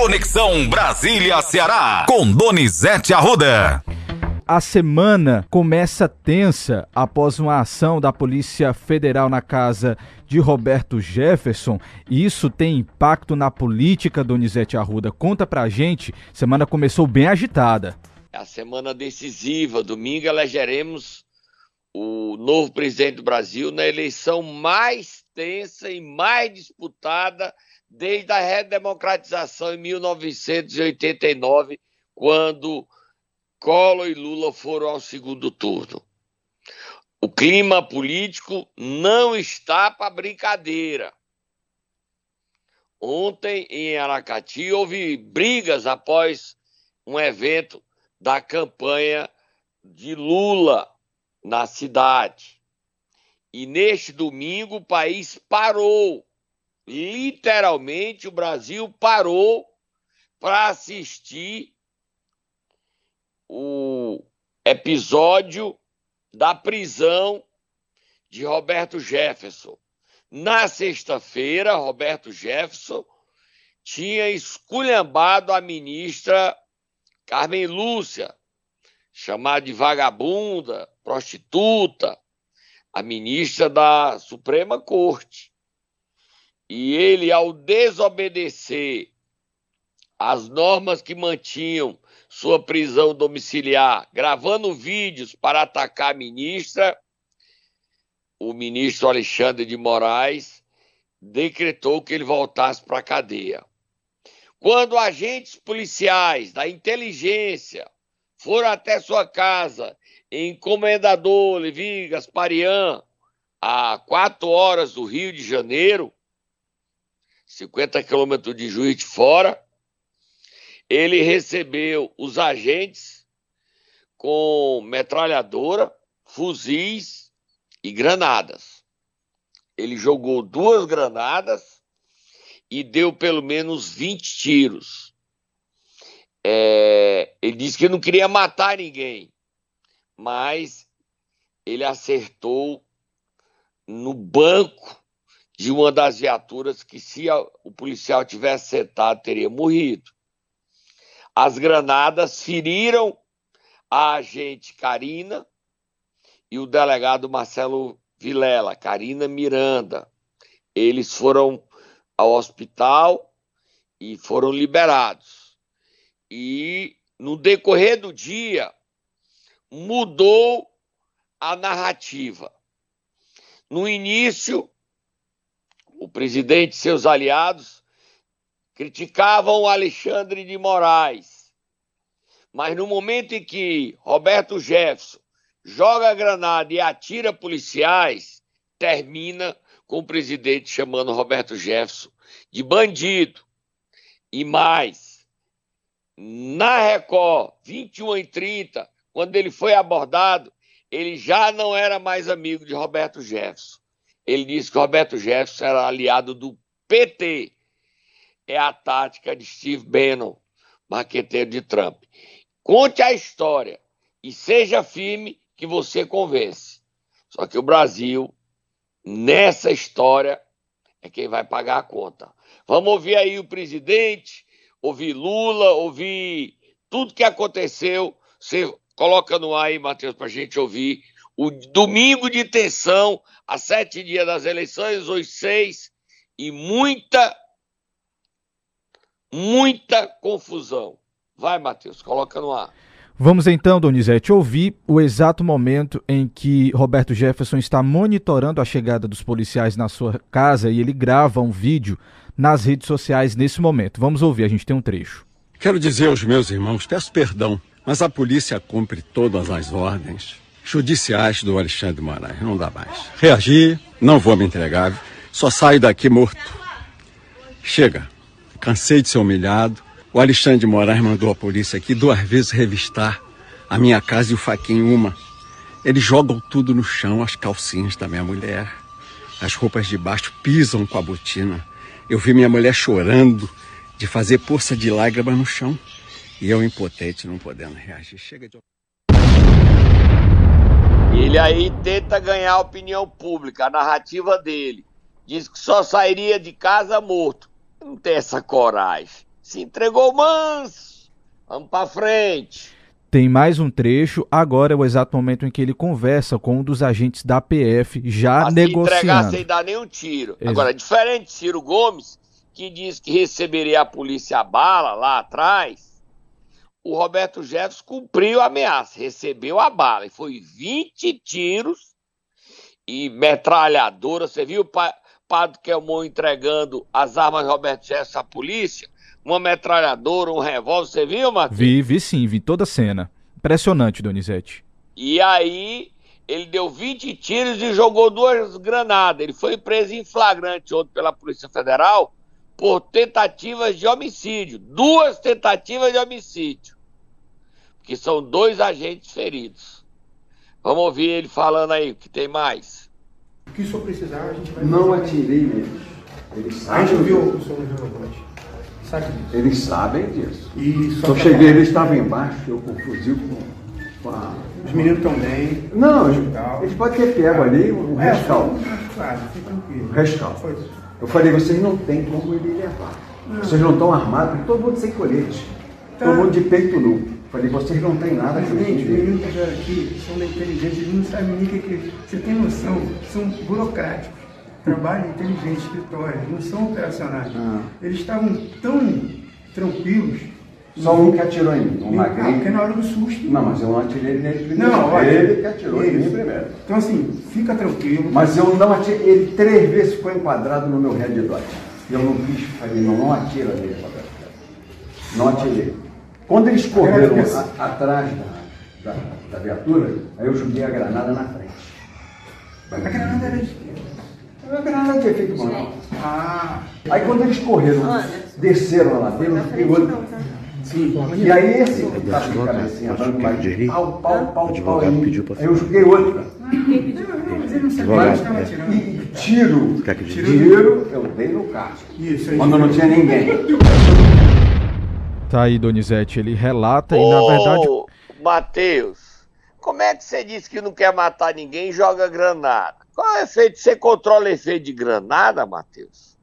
Conexão Brasília-Ceará, com Donizete Arruda. A semana começa tensa após uma ação da Polícia Federal na casa de Roberto Jefferson. E isso tem impacto na política, Donizete Arruda. Conta pra gente, semana começou bem agitada. É a semana decisiva. Domingo elegeremos o novo presidente do Brasil na eleição mais tensa e mais disputada desde a redemocratização em 1989, quando Collor e Lula foram ao segundo turno. O clima político não está para brincadeira. Ontem, em Aracati, houve brigas após um evento da campanha de Lula na cidade. E neste domingo o país parou. Literalmente o Brasil parou para assistir o episódio da prisão de Roberto Jefferson. Na sexta-feira, Roberto Jefferson tinha esculhambado a ministra Carmen Lúcia, chamada de vagabunda, prostituta, a ministra da Suprema Corte. E ele, ao desobedecer as normas que mantinham sua prisão domiciliar, gravando vídeos para atacar a ministra, o ministro Alexandre de Moraes decretou que ele voltasse para a cadeia. Quando agentes policiais da inteligência foram até sua casa em Comendador Levi Gasparian, a quatro horas do Rio de Janeiro, 50 quilômetros de Juiz de Fora, ele recebeu os agentes com metralhadora, fuzis e granadas. Ele jogou duas granadas e deu pelo menos 20 tiros. É, ele disse que não queria matar ninguém, mas ele acertou no banco de uma das viaturas que, se o policial tivesse acertado, teria morrido. As granadas feriram a agente Karina e o delegado Marcelo Vilela, Karina Miranda. Eles foram ao hospital e foram liberados. E no decorrer do dia mudou a narrativa. No início, o presidente e seus aliados criticavam Alexandre de Moraes. Mas no momento em que Roberto Jefferson joga a granada e atira policiais, termina com o presidente chamando Roberto Jefferson de bandido. E mais, na Record, 21 e 30, quando ele foi abordado, ele já não era mais amigo de Roberto Jefferson. Ele disse que Roberto Jefferson era aliado do PT é a tática de Steve Bannon, marqueteiro de Trump. Conte a história e seja firme que você convence. Só que o Brasil, nessa história, é quem vai pagar a conta. Vamos ouvir aí o presidente, ouvir Lula, ouvir tudo que aconteceu. Você coloca no ar aí, Matheus, para a gente ouvir. O domingo de tensão, a sete dias das eleições, os seis, e muita muita confusão. Vai, Matheus, coloca no ar. Vamos então, Donizete, ouvir o exato momento em que Roberto Jefferson está monitorando a chegada dos policiais na sua casa e ele grava um vídeo nas redes sociais nesse momento. Vamos ouvir, a gente tem um trecho. Quero dizer aos meus irmãos, peço perdão, mas a polícia cumpre todas as ordens judiciais do Alexandre Moraes, não dá mais. Reagir, não vou me entregar, só saio daqui morto. Chega. Cansei de ser humilhado. O Alexandre de Moraes mandou a polícia aqui duas vezes revistar a minha casa e o Faquinho uma. Eles jogam tudo no chão, as calcinhas da minha mulher. As roupas de baixo pisam com a botina. Eu vi minha mulher chorando de fazer poça de lágrimas no chão. E eu impotente, não podendo reagir. Chega de. Ele aí tenta ganhar a opinião pública, a narrativa dele. Diz que só sairia de casa morto. Não tem essa coragem. se entregou manso. Vamos para frente. Tem mais um trecho, agora é o exato momento em que ele conversa com um dos agentes da PF, já se negociando. entregar sem dar nenhum tiro. Exato. Agora, diferente de Ciro Gomes, que diz que receberia a polícia a bala lá atrás, o Roberto Jefferson cumpriu a ameaça, recebeu a bala. E foi 20 tiros e metralhadora. Você viu o pa- Padre Kelmon entregando as armas de Roberto Jefferson à polícia? Uma metralhadora, um revólver, você viu, Matheus? Vi, vi sim, vi toda a cena. Impressionante, Donizete. E aí ele deu 20 tiros e jogou duas granadas. Ele foi preso em flagrante ontem pela Polícia Federal por tentativas de homicídio. Duas tentativas de homicídio. Que são dois agentes feridos. Vamos ouvir ele falando aí, que tem mais. O que o senhor precisar, a gente vai Não atirei neles. Eles A gente sabem ouviu o senhor no voz. Sabe disso. Eles sabem disso. E só Eu cheguei, falar, eles estavam embaixo, eu com o fuzil com, a... Os meninos estão bem. Não, eles, podem ter pego ali um É, rescaldo. Claro, fique tranquilo. Rescaldo. Eu falei, vocês não têm como ele levar. Vocês não estão armados, porque todo mundo sem colete. Tá. Todo mundo de peito nu. Falei, vocês não têm nada que Gente, os meninos que vieram aqui são da inteligência, eles não sabem nem o que que... Você tem noção, são burocráticos. Trabalham inteligente, escritório, não são operacionais. Ah. Eles estavam tão tranquilos. Só um que atirou em mim, um Ah, porque magrinho. na hora do susto. Não, mas eu não atirei nele primeiro. Não, olha, ele que atirou em mim primeiro. Então assim, fica tranquilo. Mas eu não atirei, ele três vezes ficou enquadrado no meu red dot. Eu não quis, falei, não, não atira nele, Roberto. Não atirei. Quando eles correram a- atrás da, da, da viatura, aí eu joguei a granada na frente. A granada era de quê? A granada tinha feito mal. Ah, Aí quando eles correram, desceram a ladeira, eu fiquei outro. sim. E aí esse que tá com a cabecinha dando mais pau, pau, pau, pau. pediu pra Aí eu joguei outra. Não, mas ele não sabia Advogado, que estava é. E tiro, tiro, eu dei no carro. Isso aí. Quando não tinha ninguém. Tá aí, Donizete, ele relata e na verdade Matheus, como é que você disse que não quer matar ninguém e joga granada? Qual é o efeito? Você controla o efeito de granada, Matheus?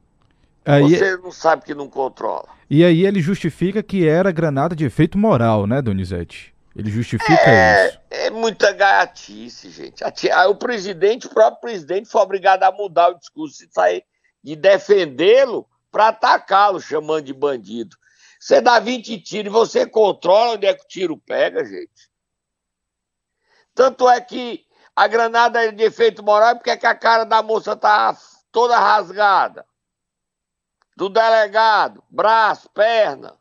aí, Você não sabe que não controla. e aí ele justifica que era granada de efeito moral, né, Donizete? Ele justifica É, isso. é muita gaiatice, gente. O presidente, o próprio presidente, foi obrigado a mudar o discurso e sair de defendê-lo para atacá-lo, chamando de bandido. Você dá 20 tiros e você controla onde é que o tiro pega, gente. Tanto é que a granada é de efeito moral porque é que a cara da moça tá toda rasgada. Do delegado, braço, perna.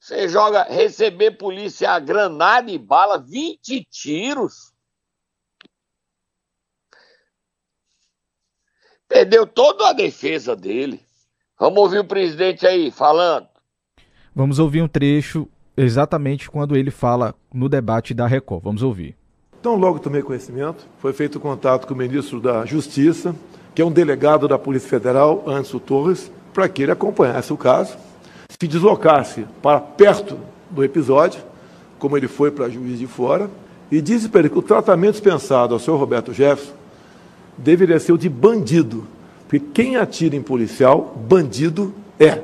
Você joga receber polícia a granada e bala, 20 tiros. Perdeu toda a defesa dele. Vamos ouvir o presidente aí falando. Vamos ouvir um trecho exatamente quando ele fala no debate da Record. Vamos ouvir. Então, logo tomei conhecimento, foi feito contato com o ministro da Justiça, que é um delegado da Polícia Federal, Anderson Torres, para que ele acompanhasse o caso, se deslocasse para perto do episódio, como ele foi para Juiz de Fora, e disse para ele que o tratamento dispensado ao senhor Roberto Jefferson deveria ser o de bandido, porque quem atira em policial, bandido é.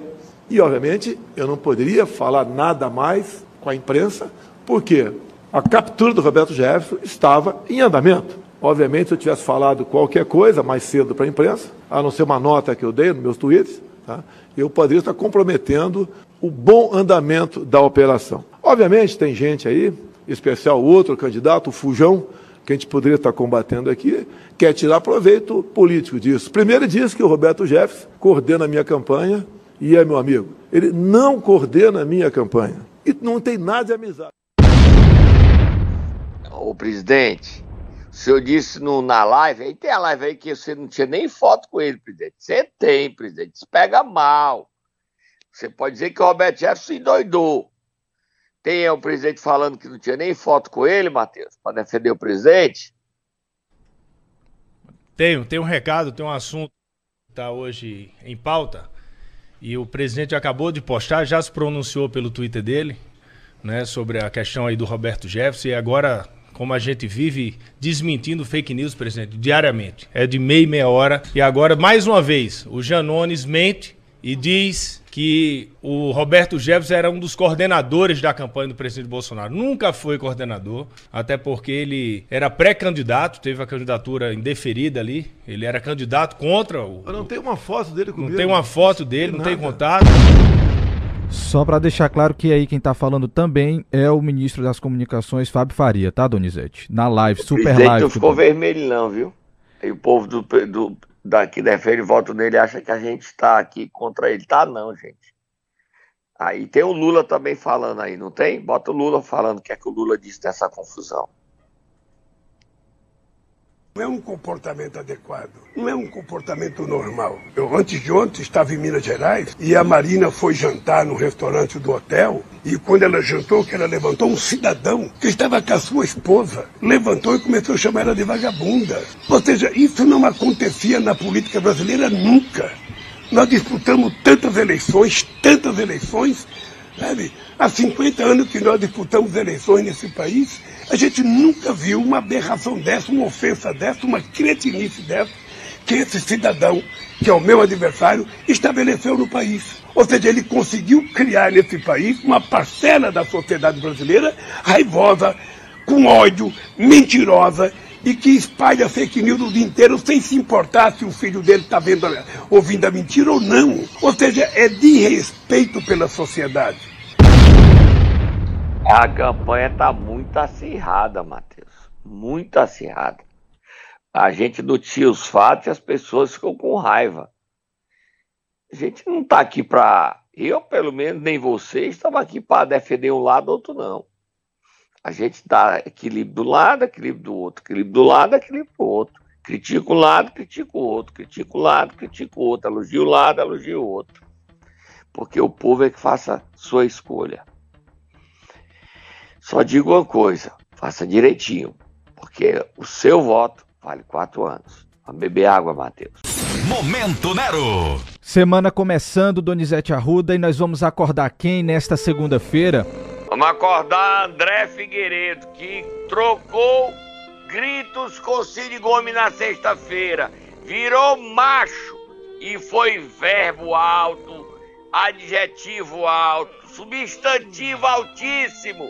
E, obviamente, eu não poderia falar nada mais com a imprensa, porque a captura do Roberto Jefferson estava em andamento. Obviamente, se eu tivesse falado qualquer coisa mais cedo para a imprensa, a não ser uma nota que eu dei nos meus tweets, tá? eu poderia estar comprometendo o bom andamento da operação. Obviamente, tem gente aí, em especial outro candidato, o Fujão, que a gente poderia estar combatendo aqui, quer tirar proveito político disso. Primeiro, diz que o Roberto Jefferson coordena a minha campanha e é meu amigo. Ele não coordena a minha campanha. E não tem nada de amizade. Ô, presidente, o senhor disse no, na live, aí tem a live aí que você não tinha nem foto com ele, presidente. Você tem, presidente. Isso pega mal. Você pode dizer que o Roberto Jefferson se endoidou. Tem o presidente falando que não tinha nem foto com ele, Matheus, para defender o presidente. Tenho, tem um recado, tem um assunto que está hoje em pauta. E o presidente acabou de postar, já se pronunciou pelo Twitter dele, né, sobre a questão aí do Roberto Jefferson. E agora como a gente vive desmentindo fake news, presidente, diariamente. É de meia e meia hora. E agora, mais uma vez, o Janones mente e diz que o Roberto Jefferson era um dos coordenadores da campanha do presidente Bolsonaro. Nunca foi coordenador, até porque ele era pré-candidato, teve a candidatura indeferida ali. Ele era candidato contra o. Eu não tem uma foto dele comigo. Não tem uma foto dele, não tem contato. Só para deixar claro que aí quem tá falando também é o ministro das Comunicações, Fábio Faria, tá, Donizete? Na live, super live. Não ficou vermelho, não, viu? E o povo do, do, daqui defende voto nele acha que a gente está aqui contra ele. Tá, não, gente. Aí tem o Lula também falando aí, não tem? Bota o Lula falando o que é que o Lula disse dessa confusão. Não é um comportamento adequado, não é um comportamento normal. Eu, antes de ontem, estava em Minas Gerais e a Marina foi jantar no restaurante do hotel. E quando ela jantou, que ela levantou, um cidadão que estava com a sua esposa levantou e começou a chamar ela de vagabunda. Ou seja, isso não acontecia na política brasileira nunca. Nós disputamos tantas eleições, tantas eleições, sabe? Há 50 anos que nós disputamos eleições nesse país a gente nunca viu uma aberração dessa, uma ofensa dessa, uma cretinice dessa, que esse cidadão, que é o meu adversário, estabeleceu no país. Ou seja, ele conseguiu criar nesse país uma parcela da sociedade brasileira raivosa, com ódio, mentirosa e que espalha fake news o dia inteiro sem se importar se o filho dele está ouvindo a mentira ou não. Ou seja, é de respeito pela sociedade. A campanha está muito acirrada, Matheus. Muito acirrada. A gente notia os fatos e as pessoas ficam com raiva. A gente não está aqui para. Eu, pelo menos, nem você, estava aqui para defender um lado ou outro, não. A gente dá equilíbrio do lado, equilíbrio do outro, equilíbrio do lado, equilíbrio do outro. Critica um lado, critica o outro, critica o lado, critica o outro, elogia o lado, elogia o outro. Porque o povo é que faça sua escolha. Só digo uma coisa: faça direitinho, porque o seu voto vale quatro anos. Vamos beber água, Matheus. Momento Nero. Semana começando, Donizete Arruda, e nós vamos acordar quem nesta segunda-feira? Vamos acordar André Figueiredo, que trocou gritos com Cid Gomes na sexta-feira. Virou macho e foi verbo alto, adjetivo alto, substantivo altíssimo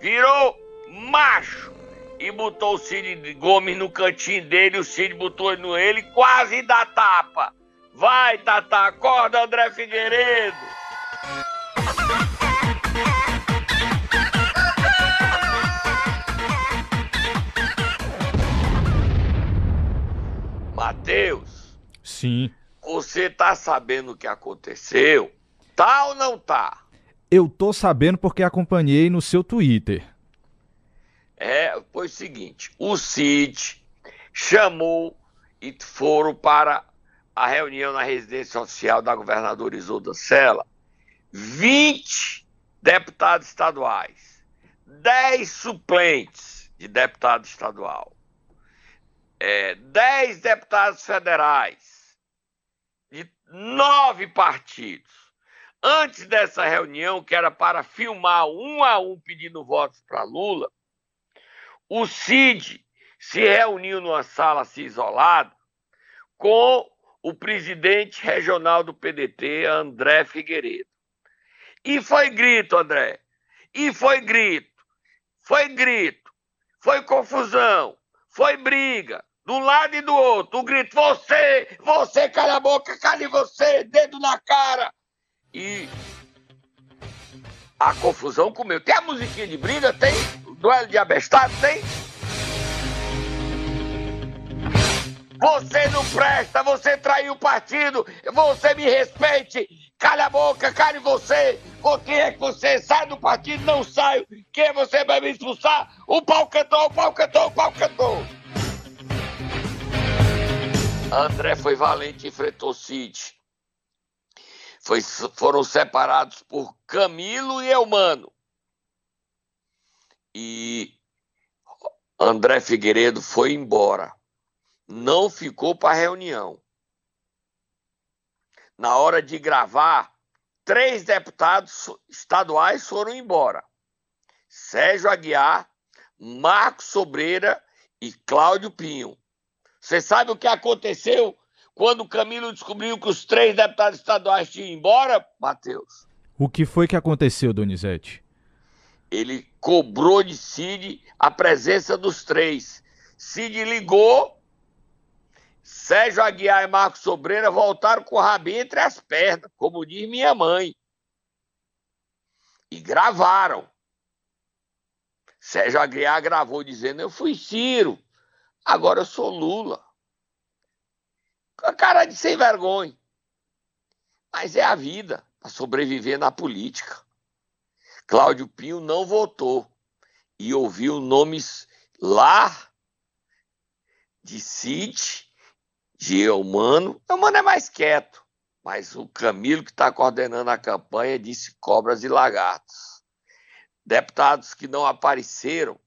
virou macho e botou o Cid Gomes no cantinho dele, o Cid botou no ele, quase dá tapa. Vai, Tata, acorda, André Figueiredo. Sim. Você tá sabendo o que aconteceu? Tá ou não tá? Eu tô sabendo porque acompanhei no seu Twitter. É, foi o seguinte: o Cid chamou e foram para a reunião na residência social da governadora Isolda Sela 20 deputados estaduais, 10 suplentes de deputado estadual, é, 10 deputados federais, de nove partidos antes dessa reunião, que era para filmar um a um pedindo votos para Lula, o Cid se reuniu numa sala assim isolada com o presidente regional do PDT, André Figueiredo. E foi grito, André. E foi grito. Foi grito. Foi confusão. Foi briga. Um lado e do outro. O grito: você, você, cala a boca, cale você, dedo na cara e a confusão comeu. Tem a musiquinha de briga? Tem? Duelo de abestado? Tem? Você não presta, você traiu o partido, você me respeite, calha a boca, cale você. Quem é que você sai do partido? Não saio. Quem é você vai me expulsar? O pau cantou, o pau cantou, o pau cantou. André foi valente e enfrentou Cid foi, foram separados por Camilo e Elmano. E André Figueiredo foi embora. Não ficou para a reunião. Na hora de gravar, três deputados estaduais foram embora. Sérgio Aguiar, Marcos Sobreira e Cláudio Pinho. Você sabe o que aconteceu quando o Camilo descobriu que os três deputados estaduais tinham ido embora, Matheus? O que foi que aconteceu, Donizete? Ele cobrou de Cid a presença dos três. Cid ligou, Sérgio Aguiar e Marcos Sobreira voltaram com o rabinho entre as pernas, como diz minha mãe. E gravaram. Sérgio Aguiar gravou dizendo: Eu fui Ciro, agora eu sou Lula. Com a cara de sem vergonha. Mas é a vida para sobreviver na política. Cláudio Pinho não votou e ouviu nomes lá de Cid, de Eumano. Eumano é mais quieto, mas o Camilo, que está coordenando a campanha, disse cobras e lagartos. Deputados que não apareceram,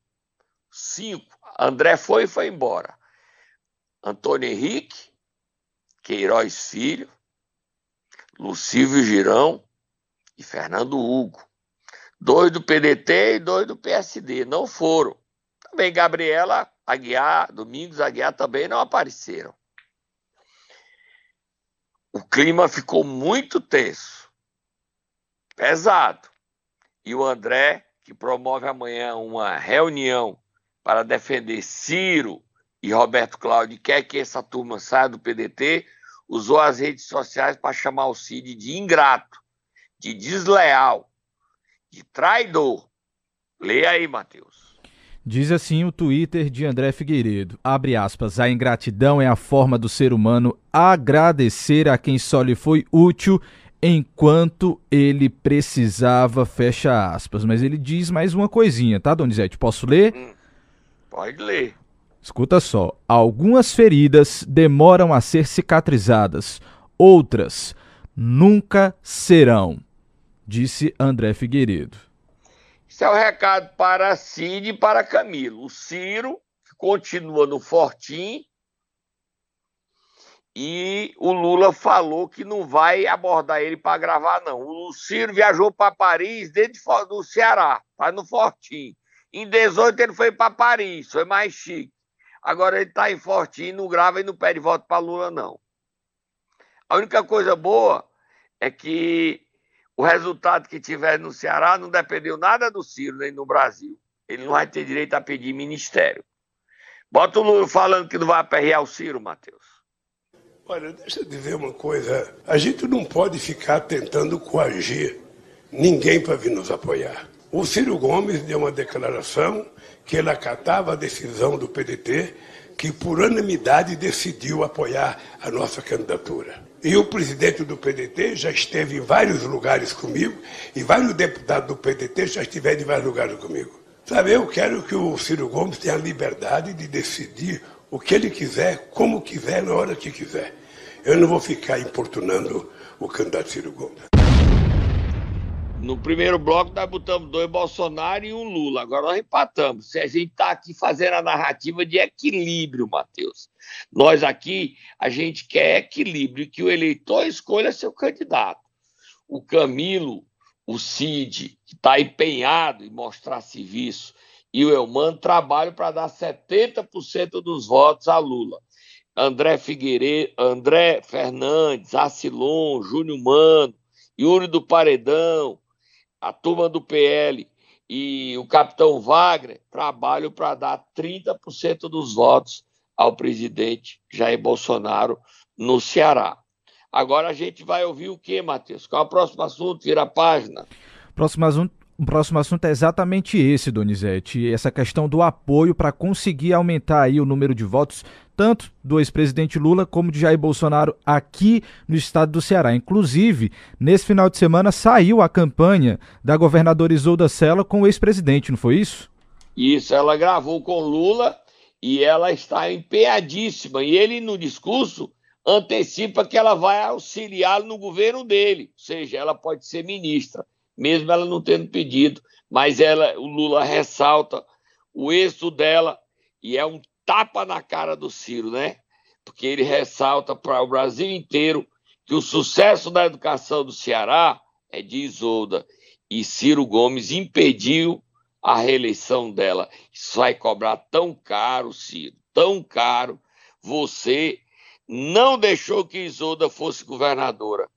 cinco. André foi e foi embora. Antônio Henrique, Queiroz Filho, Lucívio Girão e Fernando Hugo. Dois do PDT e dois do PSD. Não foram. Também Gabriela Aguiar, Domingos Aguiar também não apareceram. O clima ficou muito tenso, pesado. E o André, que promove amanhã uma reunião para defender Ciro e Roberto Cláudio, quer que essa turma saia do PDT, usou as redes sociais para chamar o Cid de ingrato, de desleal, de traidor. Leia aí, Matheus. Diz assim o Twitter de André Figueiredo. Abre aspas. A ingratidão é a forma do ser humano agradecer a quem só lhe foi útil enquanto ele precisava, fecha aspas. Mas ele diz mais uma coisinha, tá, Donizete? Posso ler? Hum, pode ler. Escuta só. Algumas feridas demoram a ser cicatrizadas, outras nunca serão disse André Figueiredo. Isso é o um recado para Cid e para Camilo. O Ciro continua no Fortim e o Lula falou que não vai abordar ele para gravar, não. O Ciro viajou para Paris desde do Ceará, está no Fortim. Em 18 ele foi para Paris, foi mais chique. Agora ele está em Fortim, não grava e não pede voto para Lula, não. A única coisa boa é que o resultado que tiver no Ceará não dependeu nada do Ciro nem no Brasil. Ele não vai ter direito a pedir ministério. Bota o Lula falando que não vai aperrear o Ciro, Matheus. Olha, deixa eu dizer uma coisa. A gente não pode ficar tentando coagir ninguém para vir nos apoiar. O Ciro Gomes deu uma declaração que ele acatava a decisão do PDT, que por unanimidade decidiu apoiar a nossa candidatura. E o presidente do PDT já esteve em vários lugares comigo, e vários deputados do PDT já estiveram em vários lugares comigo. Sabe, eu quero que o Ciro Gomes tenha a liberdade de decidir o que ele quiser, como quiser, na hora que quiser. Eu não vou ficar importunando o candidato Ciro Gomes. No primeiro bloco, nós botamos dois Bolsonaro e um Lula. Agora nós empatamos. Se a gente está aqui fazendo a narrativa de equilíbrio, Matheus. Nós aqui, a gente quer equilíbrio, que o eleitor escolha seu candidato. O Camilo, o Cid, que está empenhado em mostrar serviço, e o Elmano trabalham para dar 70% dos votos a Lula. André Figueiredo, André Fernandes, Acilon, Júnior Mano, Yuri do Paredão, a turma do PL e o capitão Wagner trabalham para dar 30% dos votos ao presidente Jair Bolsonaro no Ceará. Agora a gente vai ouvir o que, Matheus? Qual é o próximo assunto? Vira a página. Próximo assunto, o próximo assunto é exatamente esse, Donizete. Essa questão do apoio para conseguir aumentar aí o número de votos, tanto do ex-presidente Lula como de Jair Bolsonaro aqui no estado do Ceará. Inclusive, nesse final de semana saiu a campanha da governadora Isolda Sela com o ex-presidente, não foi isso? Isso, ela gravou com Lula e ela está empenhadíssima. E ele, no discurso, antecipa que ela vai auxiliá-lo no governo dele, ou seja, ela pode ser ministra mesmo ela não tendo pedido, mas ela, o Lula ressalta o êxito dela e é um tapa na cara do Ciro, né? Porque ele ressalta para o Brasil inteiro que o sucesso da educação do Ceará é de Isolda e Ciro Gomes impediu a reeleição dela. Isso vai cobrar tão caro, Ciro, tão caro. Você não deixou que Isolda fosse governadora,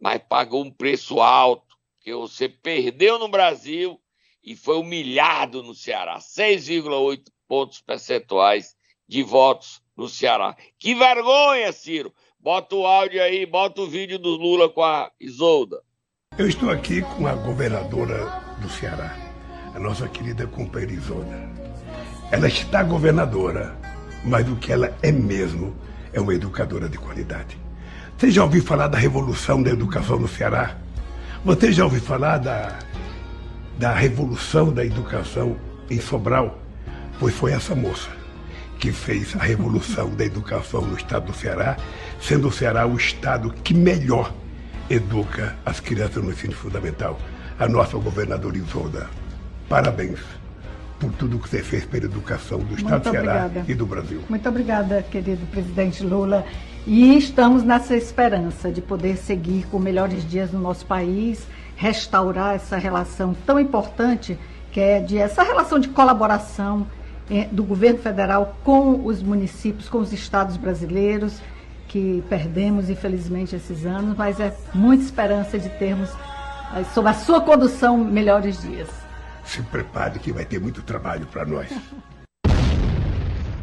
mas pagou um preço alto, que você perdeu no Brasil e foi humilhado no Ceará. 6,8 pontos percentuais de votos no Ceará. Que vergonha, Ciro! Bota o áudio aí, bota o vídeo do Lula com a Isolda. Eu estou aqui com a governadora do Ceará, a nossa querida companheira Isolda. Ela está governadora, mas o que ela é mesmo é uma educadora de qualidade. Você já ouviu falar da revolução da educação no Ceará? Você já ouviu falar da, da revolução da educação em Sobral? Pois foi essa moça que fez a revolução da educação no estado do Ceará, sendo o Ceará o estado que melhor educa as crianças no ensino fundamental. A nossa governadora Isolda, parabéns por tudo que você fez pela educação do Estado do Ceará e do Brasil. Muito obrigada, querido presidente Lula. E estamos nessa esperança de poder seguir com melhores dias no nosso país, restaurar essa relação tão importante que é de essa relação de colaboração do governo federal com os municípios, com os estados brasileiros, que perdemos infelizmente esses anos, mas é muita esperança de termos, eh, sob a sua condução, melhores dias se prepare que vai ter muito trabalho para nós.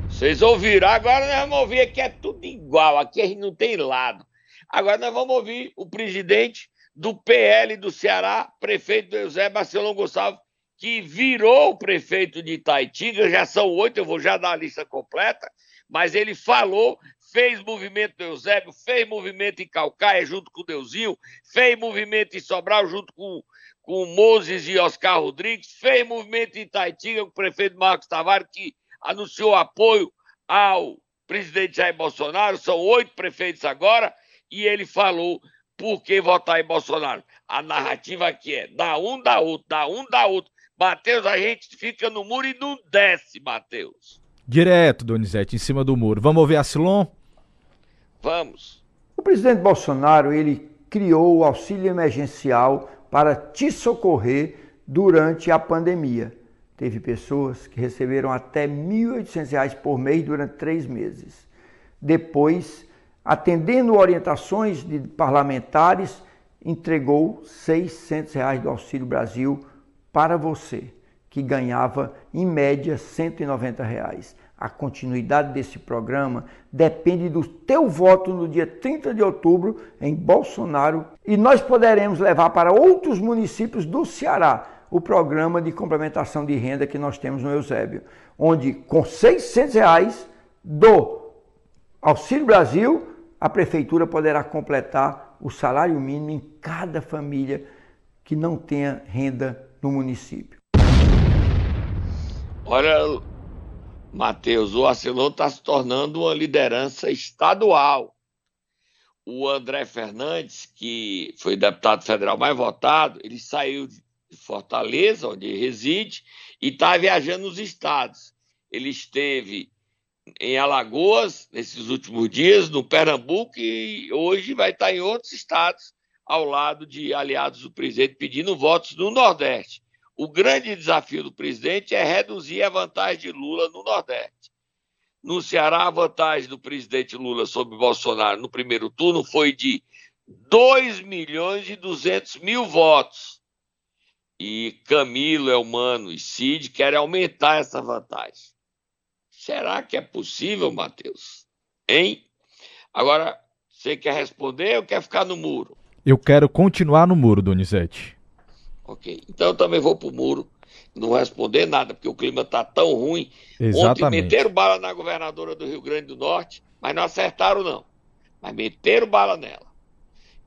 Vocês ouviram? Agora nós vamos ouvir que é tudo igual. Aqui a gente não tem lado. Agora nós vamos ouvir o presidente do PL do Ceará, prefeito José Barcelão Gonçalves, que virou prefeito de Itaitinga. Já são oito, eu vou já dar a lista completa. Mas ele falou, fez movimento do Eusébio, fez movimento em Calcaia junto com o Deusinho, fez movimento em Sobral junto com com Moses e Oscar Rodrigues, fez movimento em Itaitinga com o prefeito Marcos Tavares, que anunciou apoio ao presidente Jair Bolsonaro, são oito prefeitos agora, e ele falou por que votar em Bolsonaro. A narrativa aqui é dá um, dá outro, dá um, dá outro. Matheus, a gente fica no muro e não desce, Matheus. Direto, Donizete, em cima do muro. Vamos ouvir a Silon? Vamos. O presidente Bolsonaro, ele criou o auxílio emergencial para te socorrer durante a pandemia. Teve pessoas que receberam até R$ 1.800 por mês durante três meses. Depois, atendendo orientações de parlamentares, entregou 600 reais do Auxílio Brasil para você, que ganhava em média 190 reais. A continuidade desse programa depende do teu voto no dia 30 de outubro em Bolsonaro e nós poderemos levar para outros municípios do Ceará o programa de complementação de renda que nós temos no Eusébio, onde com 600 reais do Auxílio Brasil, a prefeitura poderá completar o salário mínimo em cada família que não tenha renda no município. Olha, Matheus, o Arcelor está se tornando uma liderança estadual. O André Fernandes, que foi deputado federal mais votado, ele saiu de Fortaleza, onde reside, e está viajando nos estados. Ele esteve em Alagoas nesses últimos dias, no Pernambuco, e hoje vai estar em outros estados, ao lado de aliados do presidente, pedindo votos no Nordeste. O grande desafio do presidente é reduzir a vantagem de Lula no Nordeste. No Ceará, a vantagem do presidente Lula sobre Bolsonaro no primeiro turno foi de 2 milhões e 200 mil votos. E Camilo, Elmano e Cid querem aumentar essa vantagem. Será que é possível, Matheus? Hein? Agora, você quer responder ou quer ficar no muro? Eu quero continuar no muro, Donizete. Ok. Então eu também vou pro muro, não responder nada, porque o clima tá tão ruim. Exatamente. Ontem meteram bala na governadora do Rio Grande do Norte, mas não acertaram, não. Mas meteram bala nela.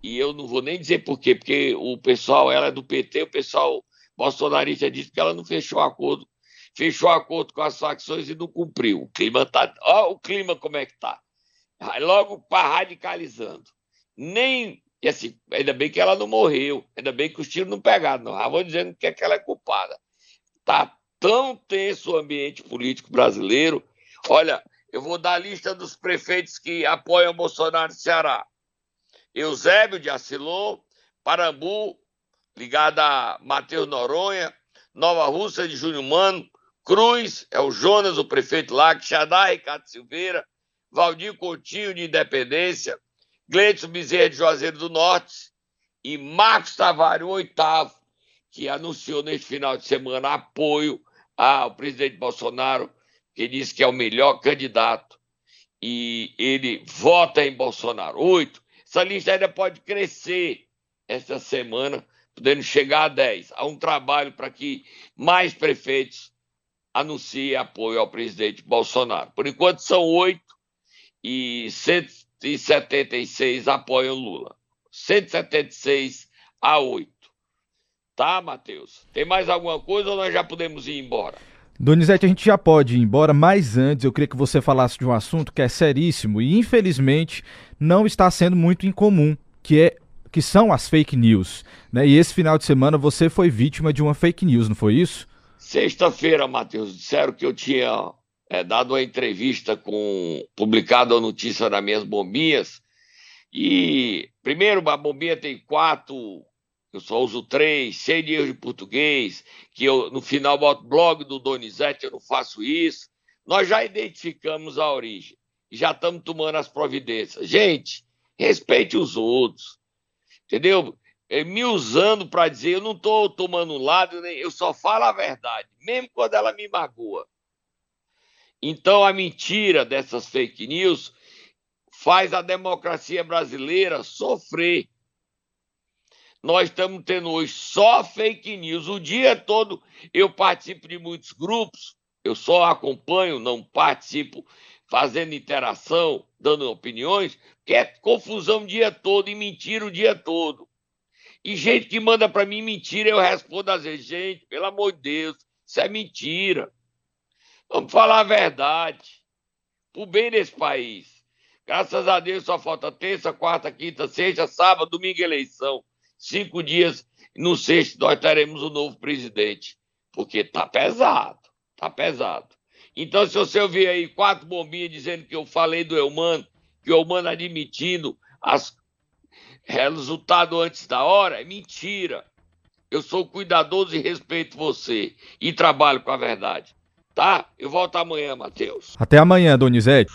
E eu não vou nem dizer por quê, porque o pessoal, ela é do PT, o pessoal bolsonarista disse que ela não fechou acordo, fechou acordo com as facções e não cumpriu. O clima tá. Olha o clima como é que tá. Logo para radicalizando. Nem e assim, ainda bem que ela não morreu, ainda bem que os tiros não pegaram, não. Já vou dizendo que, é que ela é culpada. Tá tão tenso o ambiente político brasileiro. Olha, eu vou dar a lista dos prefeitos que apoiam Bolsonaro no Ceará. Eusébio de Acilon, Parambu, ligado a Matheus Noronha, Nova Rússia de Júnior Mano, Cruz, é o Jonas, o prefeito lá, Xadá, Ricardo Silveira, Valdir Coutinho de Independência, Gleidson Bezerra de Juazeiro do Norte e Marcos Tavares, o oitavo, que anunciou neste final de semana apoio ao presidente Bolsonaro, que disse que é o melhor candidato e ele vota em Bolsonaro. Oito. Essa lista ainda pode crescer esta semana, podendo chegar a dez. Há um trabalho para que mais prefeitos anunciem apoio ao presidente Bolsonaro. Por enquanto são oito e 176 apoiam Lula. 176 a 8. Tá, Matheus? Tem mais alguma coisa ou nós já podemos ir embora? Donizete, a gente já pode ir embora, mas antes eu queria que você falasse de um assunto que é seríssimo e infelizmente não está sendo muito incomum, que é que são as fake news. Né? E esse final de semana você foi vítima de uma fake news, não foi isso? Sexta-feira, Matheus, disseram que eu tinha é, dado uma entrevista com. publicado a notícia nas minhas bombinhas. E, primeiro, a bombinha tem quatro, eu só uso três, cheio de de português, que eu no final boto blog do Donizete, eu não faço isso. Nós já identificamos a origem já estamos tomando as providências. Gente, respeite os outros, entendeu? É, me usando para dizer, eu não estou tomando um lado, eu só falo a verdade, mesmo quando ela me magoa. Então, a mentira dessas fake news faz a democracia brasileira sofrer. Nós estamos tendo hoje só fake news. O dia todo eu participo de muitos grupos, eu só acompanho, não participo fazendo interação, dando opiniões, que é confusão o dia todo e mentira o dia todo. E gente que manda para mim mentira, eu respondo às vezes, gente, pelo amor de Deus, isso é mentira. Vamos falar a verdade. Por bem desse país. Graças a Deus só falta terça, quarta, quinta, sexta, sábado, domingo eleição. Cinco dias. No sexto nós teremos o um novo presidente. Porque tá pesado. Tá pesado. Então, se você ouvir aí quatro bombinhas dizendo que eu falei do Eumano, que o Eumano admitindo as resultado antes da hora, é mentira. Eu sou cuidadoso e respeito você. E trabalho com a verdade. Tá? Eu volto amanhã, Matheus. Até amanhã, Donizete.